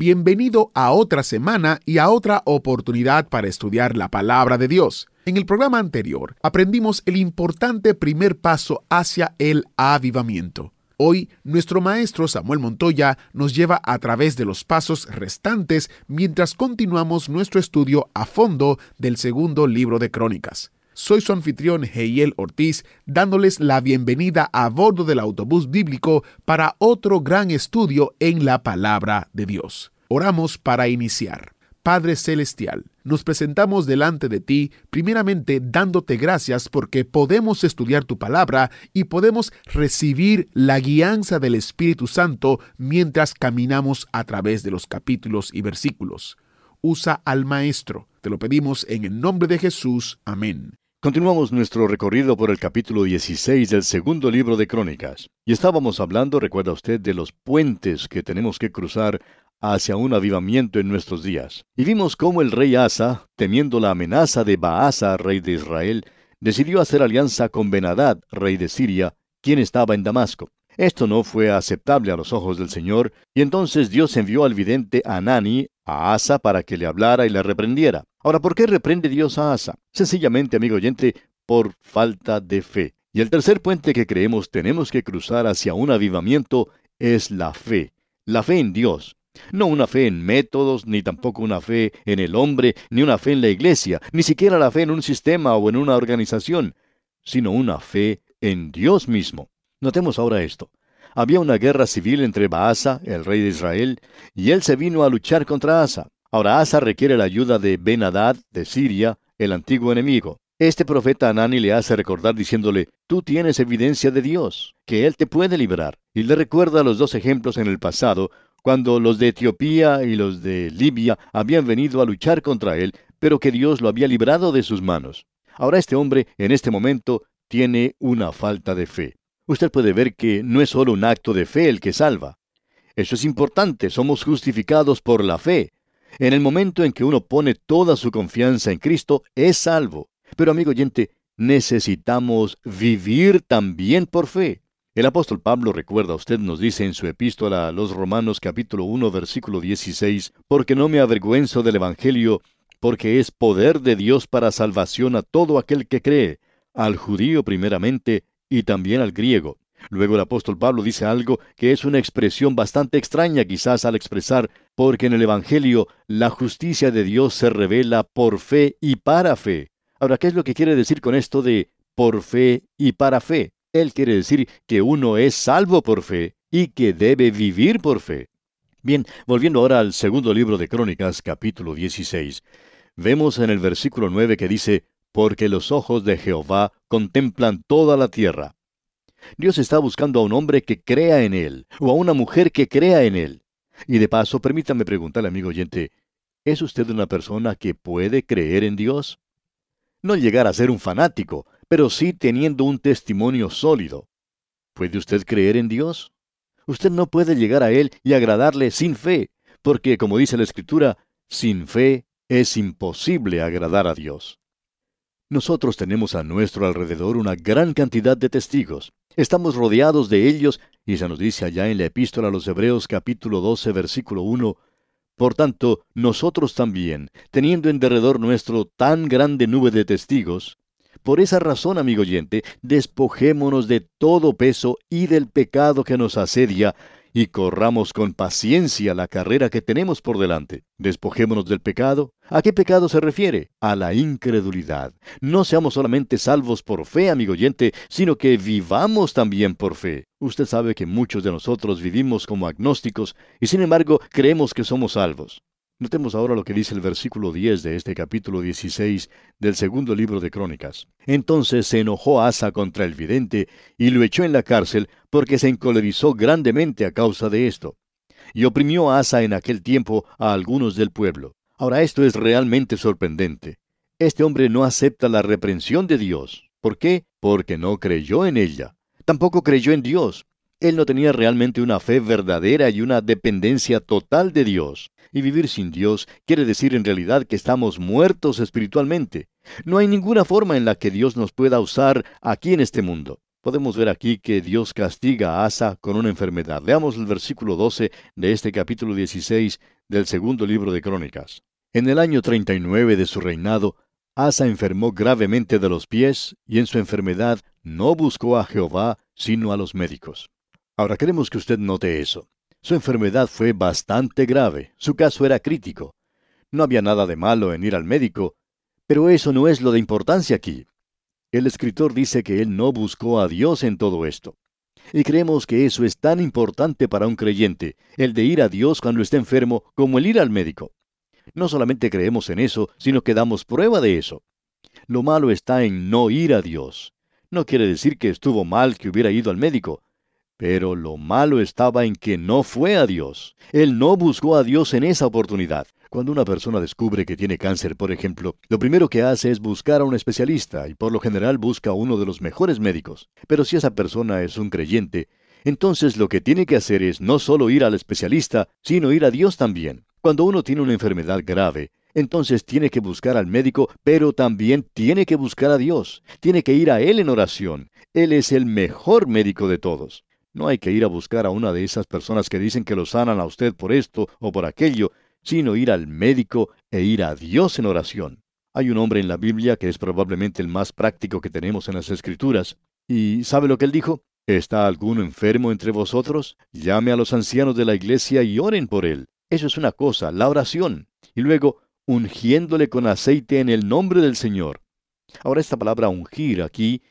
Bienvenido a otra semana y a otra oportunidad para estudiar la palabra de Dios. En el programa anterior aprendimos el importante primer paso hacia el avivamiento. Hoy nuestro maestro Samuel Montoya nos lleva a través de los pasos restantes mientras continuamos nuestro estudio a fondo del segundo libro de Crónicas. Soy su anfitrión Heiel Ortiz, dándoles la bienvenida a bordo del autobús bíblico para otro gran estudio en la palabra de Dios. Oramos para iniciar. Padre Celestial, nos presentamos delante de ti, primeramente dándote gracias porque podemos estudiar tu palabra y podemos recibir la guianza del Espíritu Santo mientras caminamos a través de los capítulos y versículos. Usa al Maestro. Te lo pedimos en el nombre de Jesús. Amén. Continuamos nuestro recorrido por el capítulo 16 del segundo libro de Crónicas. Y estábamos hablando, recuerda usted, de los puentes que tenemos que cruzar hacia un avivamiento en nuestros días. Y vimos cómo el rey Asa, temiendo la amenaza de Baasa, rey de Israel, decidió hacer alianza con Benadad, rey de Siria, quien estaba en Damasco. Esto no fue aceptable a los ojos del Señor, y entonces Dios envió al vidente Anani a Asa para que le hablara y le reprendiera. Ahora, ¿por qué reprende Dios a Asa? Sencillamente, amigo oyente, por falta de fe. Y el tercer puente que creemos tenemos que cruzar hacia un avivamiento es la fe. La fe en Dios. No una fe en métodos, ni tampoco una fe en el hombre, ni una fe en la iglesia, ni siquiera la fe en un sistema o en una organización, sino una fe en Dios mismo. Notemos ahora esto. Había una guerra civil entre Baasa, el rey de Israel, y él se vino a luchar contra Asa. Ahora Asa requiere la ayuda de Ben-Hadad, de Siria, el antiguo enemigo. Este profeta Anani le hace recordar diciéndole, tú tienes evidencia de Dios, que Él te puede librar. Y le recuerda los dos ejemplos en el pasado, cuando los de Etiopía y los de Libia habían venido a luchar contra él, pero que Dios lo había librado de sus manos. Ahora este hombre, en este momento, tiene una falta de fe. Usted puede ver que no es solo un acto de fe el que salva. Eso es importante, somos justificados por la fe. En el momento en que uno pone toda su confianza en Cristo, es salvo. Pero amigo oyente, necesitamos vivir también por fe. El apóstol Pablo, recuerda usted, nos dice en su epístola a los Romanos capítulo 1 versículo 16, porque no me avergüenzo del Evangelio, porque es poder de Dios para salvación a todo aquel que cree, al judío primeramente y también al griego. Luego el apóstol Pablo dice algo que es una expresión bastante extraña quizás al expresar, porque en el Evangelio la justicia de Dios se revela por fe y para fe. Ahora, ¿qué es lo que quiere decir con esto de por fe y para fe? Él quiere decir que uno es salvo por fe y que debe vivir por fe. Bien, volviendo ahora al segundo libro de Crónicas, capítulo 16, vemos en el versículo 9 que dice, porque los ojos de Jehová contemplan toda la tierra. Dios está buscando a un hombre que crea en Él, o a una mujer que crea en Él. Y de paso, permítame preguntarle, amigo oyente, ¿es usted una persona que puede creer en Dios? No llegar a ser un fanático, pero sí teniendo un testimonio sólido. ¿Puede usted creer en Dios? Usted no puede llegar a Él y agradarle sin fe, porque, como dice la Escritura, sin fe es imposible agradar a Dios. Nosotros tenemos a nuestro alrededor una gran cantidad de testigos. Estamos rodeados de ellos, y se nos dice allá en la epístola a los Hebreos capítulo 12 versículo 1, Por tanto, nosotros también, teniendo en derredor nuestro tan grande nube de testigos, por esa razón, amigo oyente, despojémonos de todo peso y del pecado que nos asedia, y corramos con paciencia la carrera que tenemos por delante. Despojémonos del pecado. ¿A qué pecado se refiere? A la incredulidad. No seamos solamente salvos por fe, amigo oyente, sino que vivamos también por fe. Usted sabe que muchos de nosotros vivimos como agnósticos y sin embargo creemos que somos salvos. Notemos ahora lo que dice el versículo 10 de este capítulo 16 del segundo libro de Crónicas. Entonces se enojó Asa contra el vidente y lo echó en la cárcel porque se encolerizó grandemente a causa de esto. y oprimió a Asa en aquel tiempo a algunos del pueblo. Ahora esto es realmente sorprendente. Este hombre no acepta la reprensión de Dios. ¿Por qué? Porque no creyó en ella. Tampoco creyó en Dios. Él no tenía realmente una fe verdadera y una dependencia total de Dios. Y vivir sin Dios quiere decir en realidad que estamos muertos espiritualmente. No hay ninguna forma en la que Dios nos pueda usar aquí en este mundo. Podemos ver aquí que Dios castiga a Asa con una enfermedad. Veamos el versículo 12 de este capítulo 16 del segundo libro de Crónicas. En el año 39 de su reinado, Asa enfermó gravemente de los pies y en su enfermedad no buscó a Jehová, sino a los médicos. Ahora queremos que usted note eso. Su enfermedad fue bastante grave, su caso era crítico. No había nada de malo en ir al médico, pero eso no es lo de importancia aquí. El escritor dice que él no buscó a Dios en todo esto. Y creemos que eso es tan importante para un creyente, el de ir a Dios cuando está enfermo, como el ir al médico. No solamente creemos en eso, sino que damos prueba de eso. Lo malo está en no ir a Dios. No quiere decir que estuvo mal que hubiera ido al médico, pero lo malo estaba en que no fue a Dios. Él no buscó a Dios en esa oportunidad. Cuando una persona descubre que tiene cáncer, por ejemplo, lo primero que hace es buscar a un especialista y por lo general busca a uno de los mejores médicos. Pero si esa persona es un creyente, entonces lo que tiene que hacer es no solo ir al especialista, sino ir a Dios también. Cuando uno tiene una enfermedad grave, entonces tiene que buscar al médico, pero también tiene que buscar a Dios. Tiene que ir a Él en oración. Él es el mejor médico de todos. No hay que ir a buscar a una de esas personas que dicen que lo sanan a usted por esto o por aquello, sino ir al médico e ir a Dios en oración. Hay un hombre en la Biblia que es probablemente el más práctico que tenemos en las Escrituras. ¿Y sabe lo que él dijo? ¿Está alguno enfermo entre vosotros? Llame a los ancianos de la iglesia y oren por él. Eso es una cosa, la oración. Y luego, ungiéndole con aceite en el nombre del Señor. Ahora esta palabra ungir aquí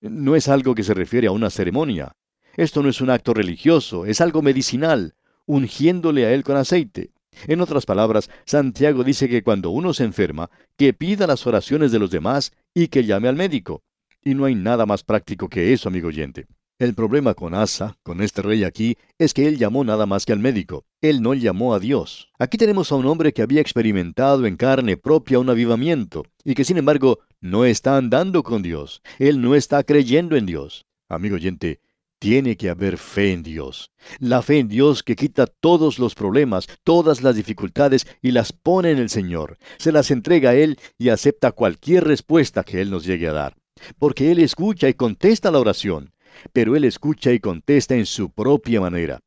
no es algo que se refiere a una ceremonia. Esto no es un acto religioso, es algo medicinal, ungiéndole a él con aceite. En otras palabras, Santiago dice que cuando uno se enferma, que pida las oraciones de los demás y que llame al médico. Y no hay nada más práctico que eso, amigo oyente. El problema con Asa, con este rey aquí, es que él llamó nada más que al médico. Él no llamó a Dios. Aquí tenemos a un hombre que había experimentado en carne propia un avivamiento, y que sin embargo no está andando con Dios. Él no está creyendo en Dios. Amigo oyente, tiene que haber fe en Dios. La fe en Dios que quita todos los problemas, todas las dificultades y las pone en el Señor. Se las entrega a Él y acepta cualquier respuesta que Él nos llegue a dar. Porque Él escucha y contesta la oración. Pero Él escucha y contesta en su propia manera.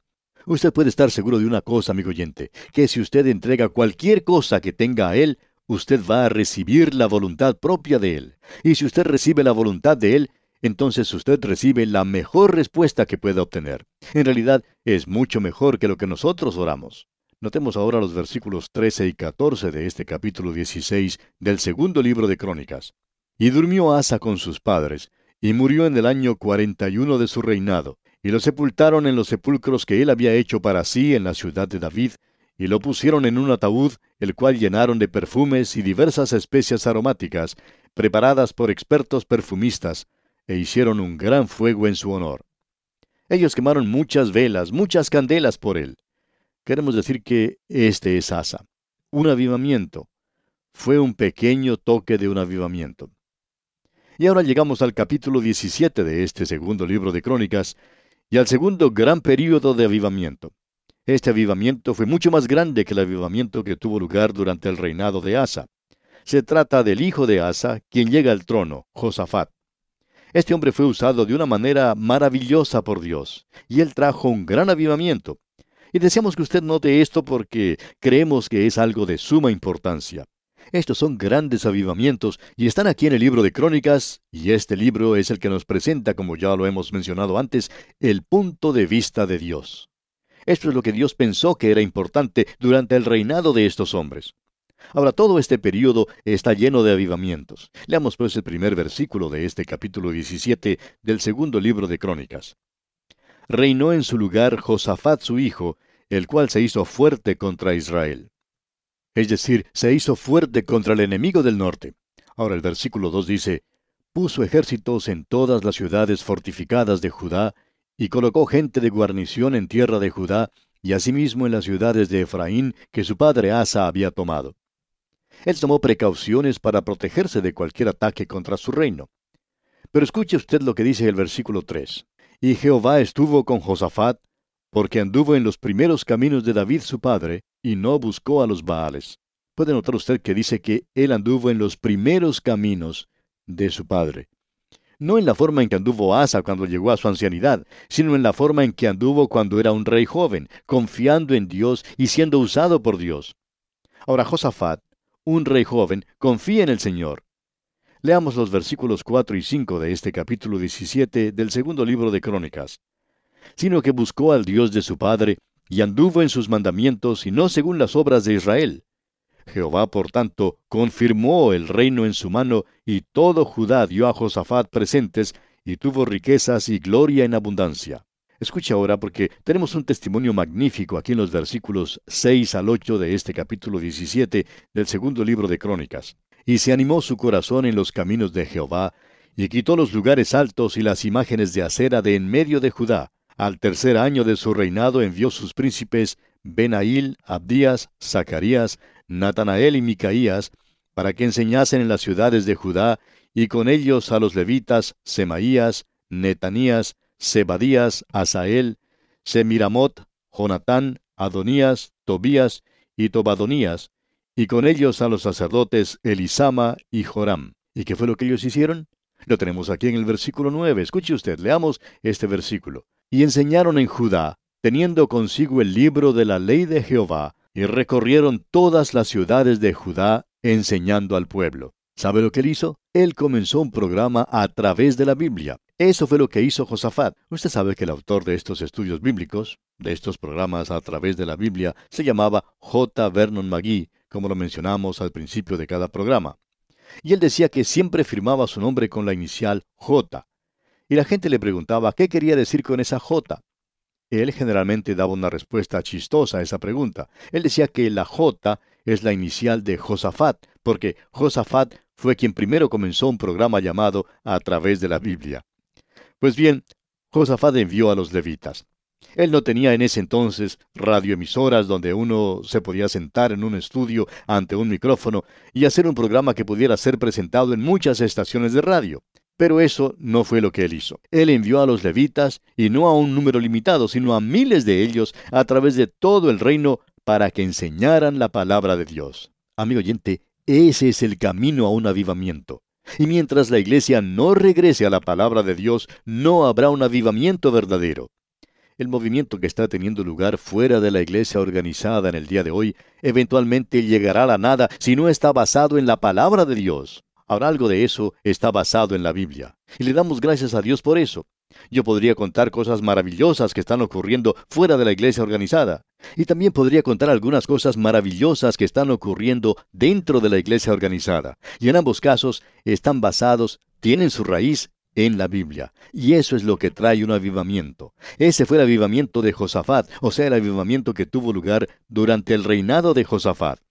Usted puede estar seguro de una cosa, amigo oyente, que si usted entrega cualquier cosa que tenga a Él, usted va a recibir la voluntad propia de Él. Y si usted recibe la voluntad de Él, entonces usted recibe la mejor respuesta que pueda obtener. En realidad es mucho mejor que lo que nosotros oramos. Notemos ahora los versículos 13 y 14 de este capítulo 16 del segundo libro de Crónicas. Y durmió Asa con sus padres, y murió en el año 41 de su reinado, y lo sepultaron en los sepulcros que él había hecho para sí en la ciudad de David, y lo pusieron en un ataúd, el cual llenaron de perfumes y diversas especias aromáticas, preparadas por expertos perfumistas, e hicieron un gran fuego en su honor. Ellos quemaron muchas velas, muchas candelas por él. Queremos decir que este es Asa. Un avivamiento. Fue un pequeño toque de un avivamiento. Y ahora llegamos al capítulo 17 de este segundo libro de Crónicas y al segundo gran período de avivamiento. Este avivamiento fue mucho más grande que el avivamiento que tuvo lugar durante el reinado de Asa. Se trata del hijo de Asa, quien llega al trono, Josafat. Este hombre fue usado de una manera maravillosa por Dios, y él trajo un gran avivamiento. Y deseamos que usted note esto porque creemos que es algo de suma importancia. Estos son grandes avivamientos y están aquí en el libro de Crónicas, y este libro es el que nos presenta, como ya lo hemos mencionado antes, el punto de vista de Dios. Esto es lo que Dios pensó que era importante durante el reinado de estos hombres. Ahora, todo este periodo está lleno de avivamientos. Leamos pues el primer versículo de este capítulo 17 del segundo libro de Crónicas. Reinó en su lugar Josafat su hijo, el cual se hizo fuerte contra Israel. Es decir, se hizo fuerte contra el enemigo del norte. Ahora el versículo 2 dice, puso ejércitos en todas las ciudades fortificadas de Judá, y colocó gente de guarnición en tierra de Judá, y asimismo en las ciudades de Efraín que su padre Asa había tomado. Él tomó precauciones para protegerse de cualquier ataque contra su reino. Pero escuche usted lo que dice el versículo 3. Y Jehová estuvo con Josafat, porque anduvo en los primeros caminos de David su padre, y no buscó a los Baales. Puede notar usted que dice que él anduvo en los primeros caminos de su padre. No en la forma en que anduvo Asa cuando llegó a su ancianidad, sino en la forma en que anduvo cuando era un rey joven, confiando en Dios y siendo usado por Dios. Ahora Josafat un rey joven, confía en el Señor. Leamos los versículos 4 y 5 de este capítulo 17 del segundo libro de Crónicas. Sino que buscó al Dios de su padre, y anduvo en sus mandamientos y no según las obras de Israel. Jehová, por tanto, confirmó el reino en su mano, y todo Judá dio a Josafat presentes, y tuvo riquezas y gloria en abundancia. Escucha ahora porque tenemos un testimonio magnífico aquí en los versículos 6 al 8 de este capítulo 17 del segundo libro de Crónicas. Y se animó su corazón en los caminos de Jehová, y quitó los lugares altos y las imágenes de acera de en medio de Judá. Al tercer año de su reinado envió sus príncipes Benail, Abdías, Zacarías, Natanael y Micaías, para que enseñasen en las ciudades de Judá, y con ellos a los levitas Semaías, Netanías, Zebadías, Asael, Semiramot, Jonatán, Adonías, Tobías y Tobadonías, y con ellos a los sacerdotes Elisama y Joram. ¿Y qué fue lo que ellos hicieron? Lo tenemos aquí en el versículo 9. Escuche usted, leamos este versículo. Y enseñaron en Judá, teniendo consigo el libro de la ley de Jehová, y recorrieron todas las ciudades de Judá, enseñando al pueblo. ¿Sabe lo que él hizo? Él comenzó un programa a través de la Biblia. Eso fue lo que hizo Josafat. Usted sabe que el autor de estos estudios bíblicos, de estos programas a través de la Biblia, se llamaba J. Vernon McGee, como lo mencionamos al principio de cada programa. Y él decía que siempre firmaba su nombre con la inicial J. Y la gente le preguntaba qué quería decir con esa J. Él generalmente daba una respuesta chistosa a esa pregunta. Él decía que la J es la inicial de Josafat, porque Josafat fue quien primero comenzó un programa llamado A través de la Biblia. Pues bien, Josafat envió a los levitas. Él no tenía en ese entonces radioemisoras donde uno se podía sentar en un estudio ante un micrófono y hacer un programa que pudiera ser presentado en muchas estaciones de radio. Pero eso no fue lo que él hizo. Él envió a los levitas, y no a un número limitado, sino a miles de ellos, a través de todo el reino, para que enseñaran la palabra de Dios. Amigo oyente, ese es el camino a un avivamiento. Y mientras la iglesia no regrese a la palabra de Dios, no habrá un avivamiento verdadero. El movimiento que está teniendo lugar fuera de la iglesia organizada en el día de hoy eventualmente llegará a la nada si no está basado en la palabra de Dios. Ahora algo de eso está basado en la Biblia. Y le damos gracias a Dios por eso. Yo podría contar cosas maravillosas que están ocurriendo fuera de la iglesia organizada. Y también podría contar algunas cosas maravillosas que están ocurriendo dentro de la iglesia organizada. Y en ambos casos están basados, tienen su raíz en la Biblia. Y eso es lo que trae un avivamiento. Ese fue el avivamiento de Josafat, o sea, el avivamiento que tuvo lugar durante el reinado de Josafat.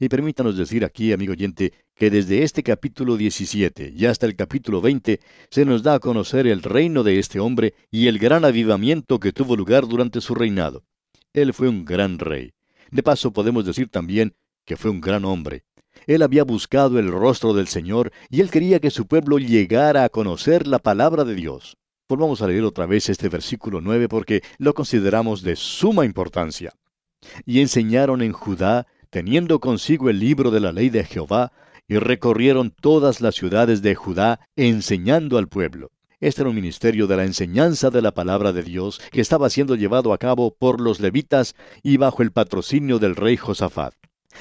Y permítanos decir aquí, amigo oyente, que desde este capítulo 17 y hasta el capítulo 20 se nos da a conocer el reino de este hombre y el gran avivamiento que tuvo lugar durante su reinado. Él fue un gran rey. De paso podemos decir también que fue un gran hombre. Él había buscado el rostro del Señor y él quería que su pueblo llegara a conocer la palabra de Dios. Volvamos a leer otra vez este versículo 9 porque lo consideramos de suma importancia. Y enseñaron en Judá teniendo consigo el libro de la ley de Jehová, y recorrieron todas las ciudades de Judá, enseñando al pueblo. Este era un ministerio de la enseñanza de la palabra de Dios que estaba siendo llevado a cabo por los levitas y bajo el patrocinio del rey Josafat.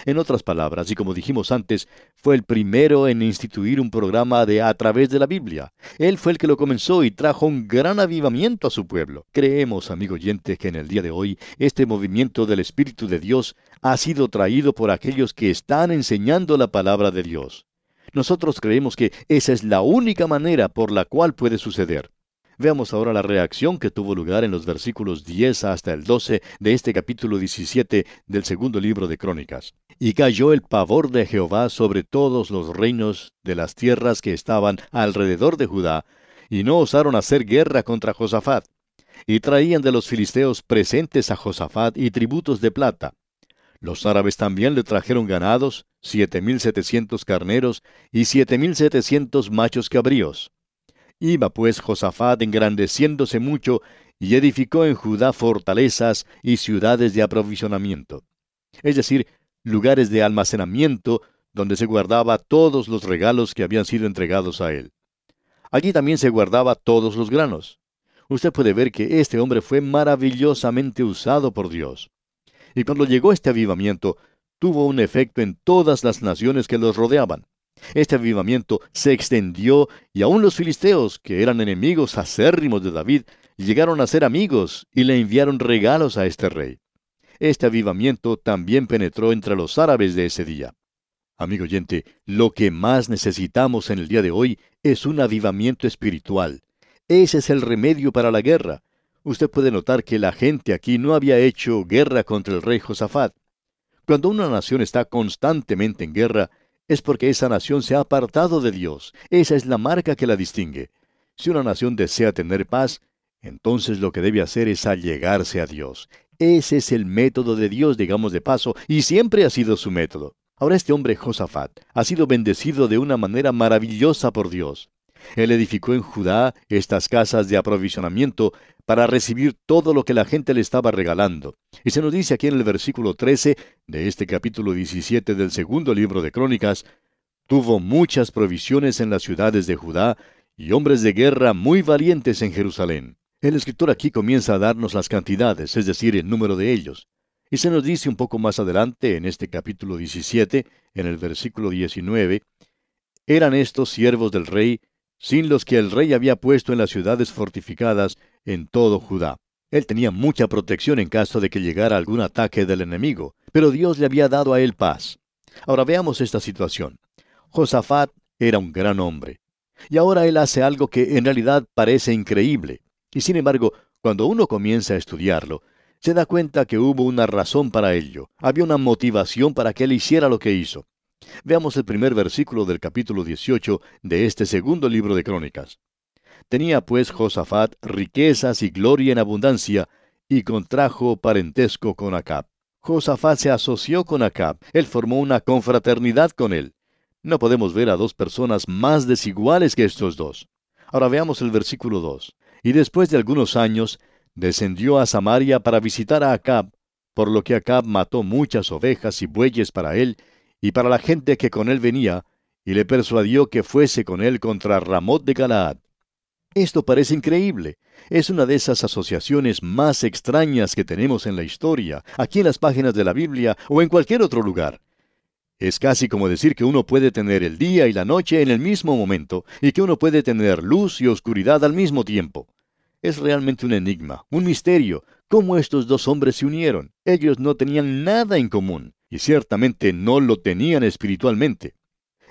En otras palabras, y como dijimos antes, fue el primero en instituir un programa de a través de la Biblia. Él fue el que lo comenzó y trajo un gran avivamiento a su pueblo. Creemos, amigo oyente, que en el día de hoy este movimiento del Espíritu de Dios ha sido traído por aquellos que están enseñando la palabra de Dios. Nosotros creemos que esa es la única manera por la cual puede suceder. Veamos ahora la reacción que tuvo lugar en los versículos 10 hasta el 12 de este capítulo 17 del segundo libro de Crónicas. Y cayó el pavor de Jehová sobre todos los reinos de las tierras que estaban alrededor de Judá, y no osaron hacer guerra contra Josafat. y traían de los filisteos presentes a Josafat y tributos de plata. Los árabes también le trajeron ganados, siete mil setecientos carneros y siete mil setecientos machos cabríos. Iba pues Josafat engrandeciéndose mucho y edificó en Judá fortalezas y ciudades de aprovisionamiento, es decir, lugares de almacenamiento donde se guardaba todos los regalos que habían sido entregados a él. Allí también se guardaba todos los granos. Usted puede ver que este hombre fue maravillosamente usado por Dios. Y cuando llegó este avivamiento, tuvo un efecto en todas las naciones que los rodeaban. Este avivamiento se extendió y aún los filisteos, que eran enemigos acérrimos de David, llegaron a ser amigos y le enviaron regalos a este rey. Este avivamiento también penetró entre los árabes de ese día. Amigo oyente, lo que más necesitamos en el día de hoy es un avivamiento espiritual. Ese es el remedio para la guerra. Usted puede notar que la gente aquí no había hecho guerra contra el rey Josafat. Cuando una nación está constantemente en guerra, es porque esa nación se ha apartado de Dios. Esa es la marca que la distingue. Si una nación desea tener paz, entonces lo que debe hacer es allegarse a Dios. Ese es el método de Dios, digamos de paso, y siempre ha sido su método. Ahora este hombre Josafat ha sido bendecido de una manera maravillosa por Dios. Él edificó en Judá estas casas de aprovisionamiento para recibir todo lo que la gente le estaba regalando. Y se nos dice aquí en el versículo 13 de este capítulo 17 del segundo libro de Crónicas, tuvo muchas provisiones en las ciudades de Judá y hombres de guerra muy valientes en Jerusalén. El escritor aquí comienza a darnos las cantidades, es decir, el número de ellos. Y se nos dice un poco más adelante, en este capítulo 17, en el versículo 19, eran estos siervos del rey, sin los que el rey había puesto en las ciudades fortificadas en todo Judá. Él tenía mucha protección en caso de que llegara algún ataque del enemigo, pero Dios le había dado a él paz. Ahora veamos esta situación. Josafat era un gran hombre, y ahora él hace algo que en realidad parece increíble. Y sin embargo, cuando uno comienza a estudiarlo, se da cuenta que hubo una razón para ello, había una motivación para que él hiciera lo que hizo. Veamos el primer versículo del capítulo 18 de este segundo libro de Crónicas. Tenía pues Josafat riquezas y gloria en abundancia, y contrajo parentesco con Acab. Josafat se asoció con Acab, él formó una confraternidad con él. No podemos ver a dos personas más desiguales que estos dos. Ahora veamos el versículo 2. Y después de algunos años, descendió a Samaria para visitar a Acab, por lo que Acab mató muchas ovejas y bueyes para él y para la gente que con él venía, y le persuadió que fuese con él contra Ramot de Galaad. Esto parece increíble. Es una de esas asociaciones más extrañas que tenemos en la historia, aquí en las páginas de la Biblia o en cualquier otro lugar. Es casi como decir que uno puede tener el día y la noche en el mismo momento, y que uno puede tener luz y oscuridad al mismo tiempo. Es realmente un enigma, un misterio, cómo estos dos hombres se unieron. Ellos no tenían nada en común, y ciertamente no lo tenían espiritualmente.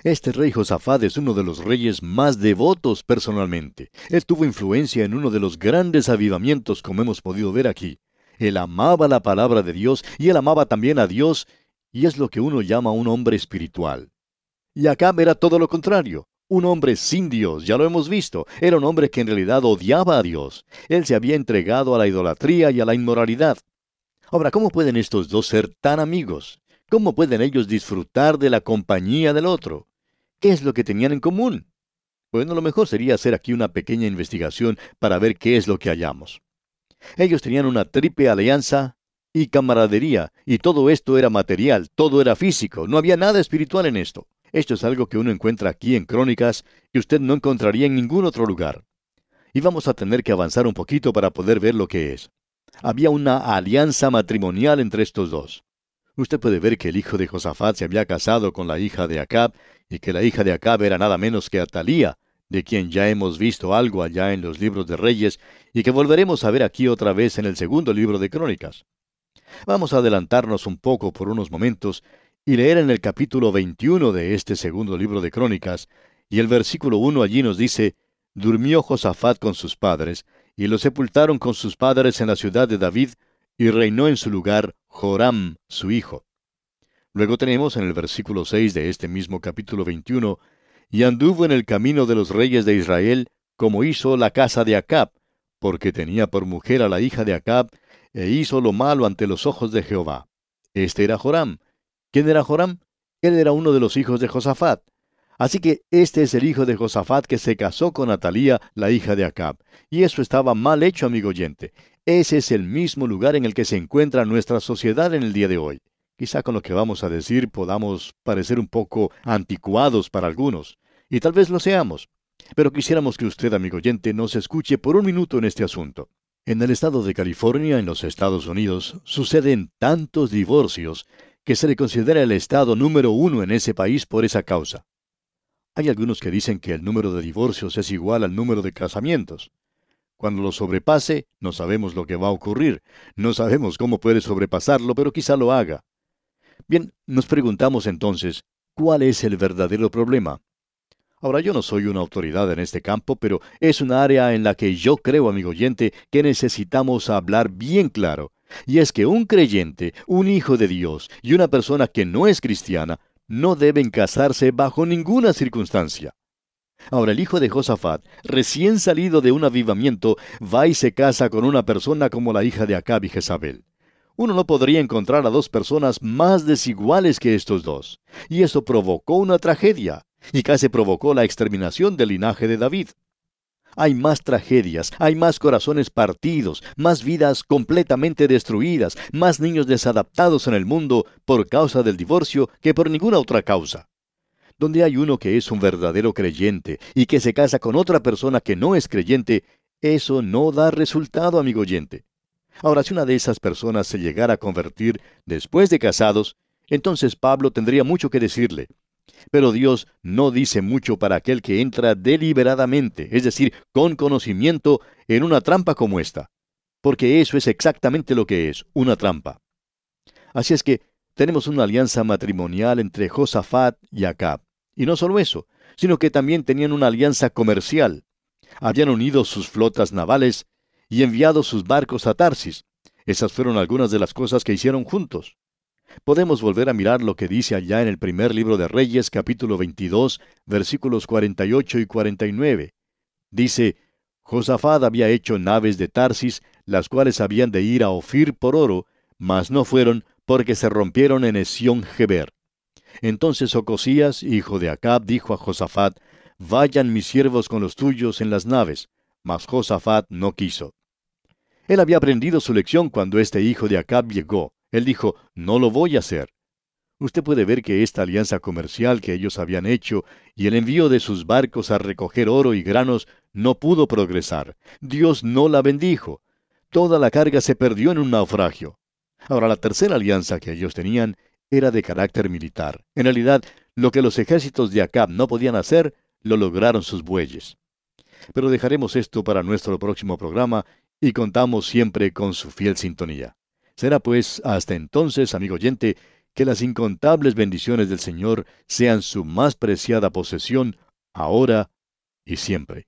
Este rey Josafat es uno de los reyes más devotos personalmente. Él tuvo influencia en uno de los grandes avivamientos como hemos podido ver aquí. Él amaba la palabra de Dios y él amaba también a Dios, y es lo que uno llama un hombre espiritual. Y Acab era todo lo contrario. Un hombre sin Dios, ya lo hemos visto, era un hombre que en realidad odiaba a Dios. Él se había entregado a la idolatría y a la inmoralidad. Ahora, ¿cómo pueden estos dos ser tan amigos? ¿Cómo pueden ellos disfrutar de la compañía del otro? ¿Qué es lo que tenían en común? Bueno, lo mejor sería hacer aquí una pequeña investigación para ver qué es lo que hallamos. Ellos tenían una triple alianza y camaradería, y todo esto era material, todo era físico, no había nada espiritual en esto. Esto es algo que uno encuentra aquí en Crónicas que usted no encontraría en ningún otro lugar. Y vamos a tener que avanzar un poquito para poder ver lo que es. Había una alianza matrimonial entre estos dos. Usted puede ver que el hijo de Josafat se había casado con la hija de Acab y que la hija de Acab era nada menos que Atalía, de quien ya hemos visto algo allá en los libros de Reyes y que volveremos a ver aquí otra vez en el segundo libro de Crónicas. Vamos a adelantarnos un poco por unos momentos y leer en el capítulo 21 de este segundo libro de Crónicas, y el versículo 1 allí nos dice, Durmió Josafat con sus padres, y lo sepultaron con sus padres en la ciudad de David, y reinó en su lugar Joram, su hijo. Luego tenemos en el versículo 6 de este mismo capítulo 21, y anduvo en el camino de los reyes de Israel, como hizo la casa de Acab, porque tenía por mujer a la hija de Acab, e hizo lo malo ante los ojos de Jehová. Este era Joram. ¿Quién era Joram? Él era uno de los hijos de Josafat. Así que este es el hijo de Josafat que se casó con Atalía, la hija de Acab. Y eso estaba mal hecho, amigo oyente. Ese es el mismo lugar en el que se encuentra nuestra sociedad en el día de hoy. Quizá con lo que vamos a decir podamos parecer un poco anticuados para algunos, y tal vez lo seamos. Pero quisiéramos que usted, amigo oyente, nos escuche por un minuto en este asunto. En el estado de California, en los Estados Unidos, suceden tantos divorcios que se le considera el estado número uno en ese país por esa causa. Hay algunos que dicen que el número de divorcios es igual al número de casamientos. Cuando lo sobrepase, no sabemos lo que va a ocurrir, no sabemos cómo puede sobrepasarlo, pero quizá lo haga. Bien, nos preguntamos entonces, ¿cuál es el verdadero problema? Ahora yo no soy una autoridad en este campo, pero es un área en la que yo creo, amigo oyente, que necesitamos hablar bien claro. Y es que un creyente, un hijo de Dios y una persona que no es cristiana no deben casarse bajo ninguna circunstancia. Ahora el hijo de Josafat, recién salido de un avivamiento, va y se casa con una persona como la hija de Acab y Jezabel. Uno no podría encontrar a dos personas más desiguales que estos dos. Y eso provocó una tragedia, y casi provocó la exterminación del linaje de David. Hay más tragedias, hay más corazones partidos, más vidas completamente destruidas, más niños desadaptados en el mundo por causa del divorcio que por ninguna otra causa. Donde hay uno que es un verdadero creyente y que se casa con otra persona que no es creyente, eso no da resultado, amigo oyente. Ahora, si una de esas personas se llegara a convertir después de casados, entonces Pablo tendría mucho que decirle. Pero Dios no dice mucho para aquel que entra deliberadamente, es decir, con conocimiento, en una trampa como esta. Porque eso es exactamente lo que es, una trampa. Así es que tenemos una alianza matrimonial entre Josafat y Acab. Y no solo eso, sino que también tenían una alianza comercial. Habían unido sus flotas navales y enviado sus barcos a Tarsis. Esas fueron algunas de las cosas que hicieron juntos podemos volver a mirar lo que dice allá en el primer libro de Reyes capítulo 22 versículos 48 y 49. Dice, Josafat había hecho naves de Tarsis, las cuales habían de ir a Ofir por oro, mas no fueron porque se rompieron en Esión Geber. Entonces Ocosías, hijo de Acab, dijo a Josafat, Vayan mis siervos con los tuyos en las naves. Mas Josafat no quiso. Él había aprendido su lección cuando este hijo de Acab llegó. Él dijo, no lo voy a hacer. Usted puede ver que esta alianza comercial que ellos habían hecho y el envío de sus barcos a recoger oro y granos no pudo progresar. Dios no la bendijo. Toda la carga se perdió en un naufragio. Ahora, la tercera alianza que ellos tenían era de carácter militar. En realidad, lo que los ejércitos de Acab no podían hacer, lo lograron sus bueyes. Pero dejaremos esto para nuestro próximo programa y contamos siempre con su fiel sintonía. Será pues hasta entonces, amigo oyente, que las incontables bendiciones del Señor sean su más preciada posesión, ahora y siempre.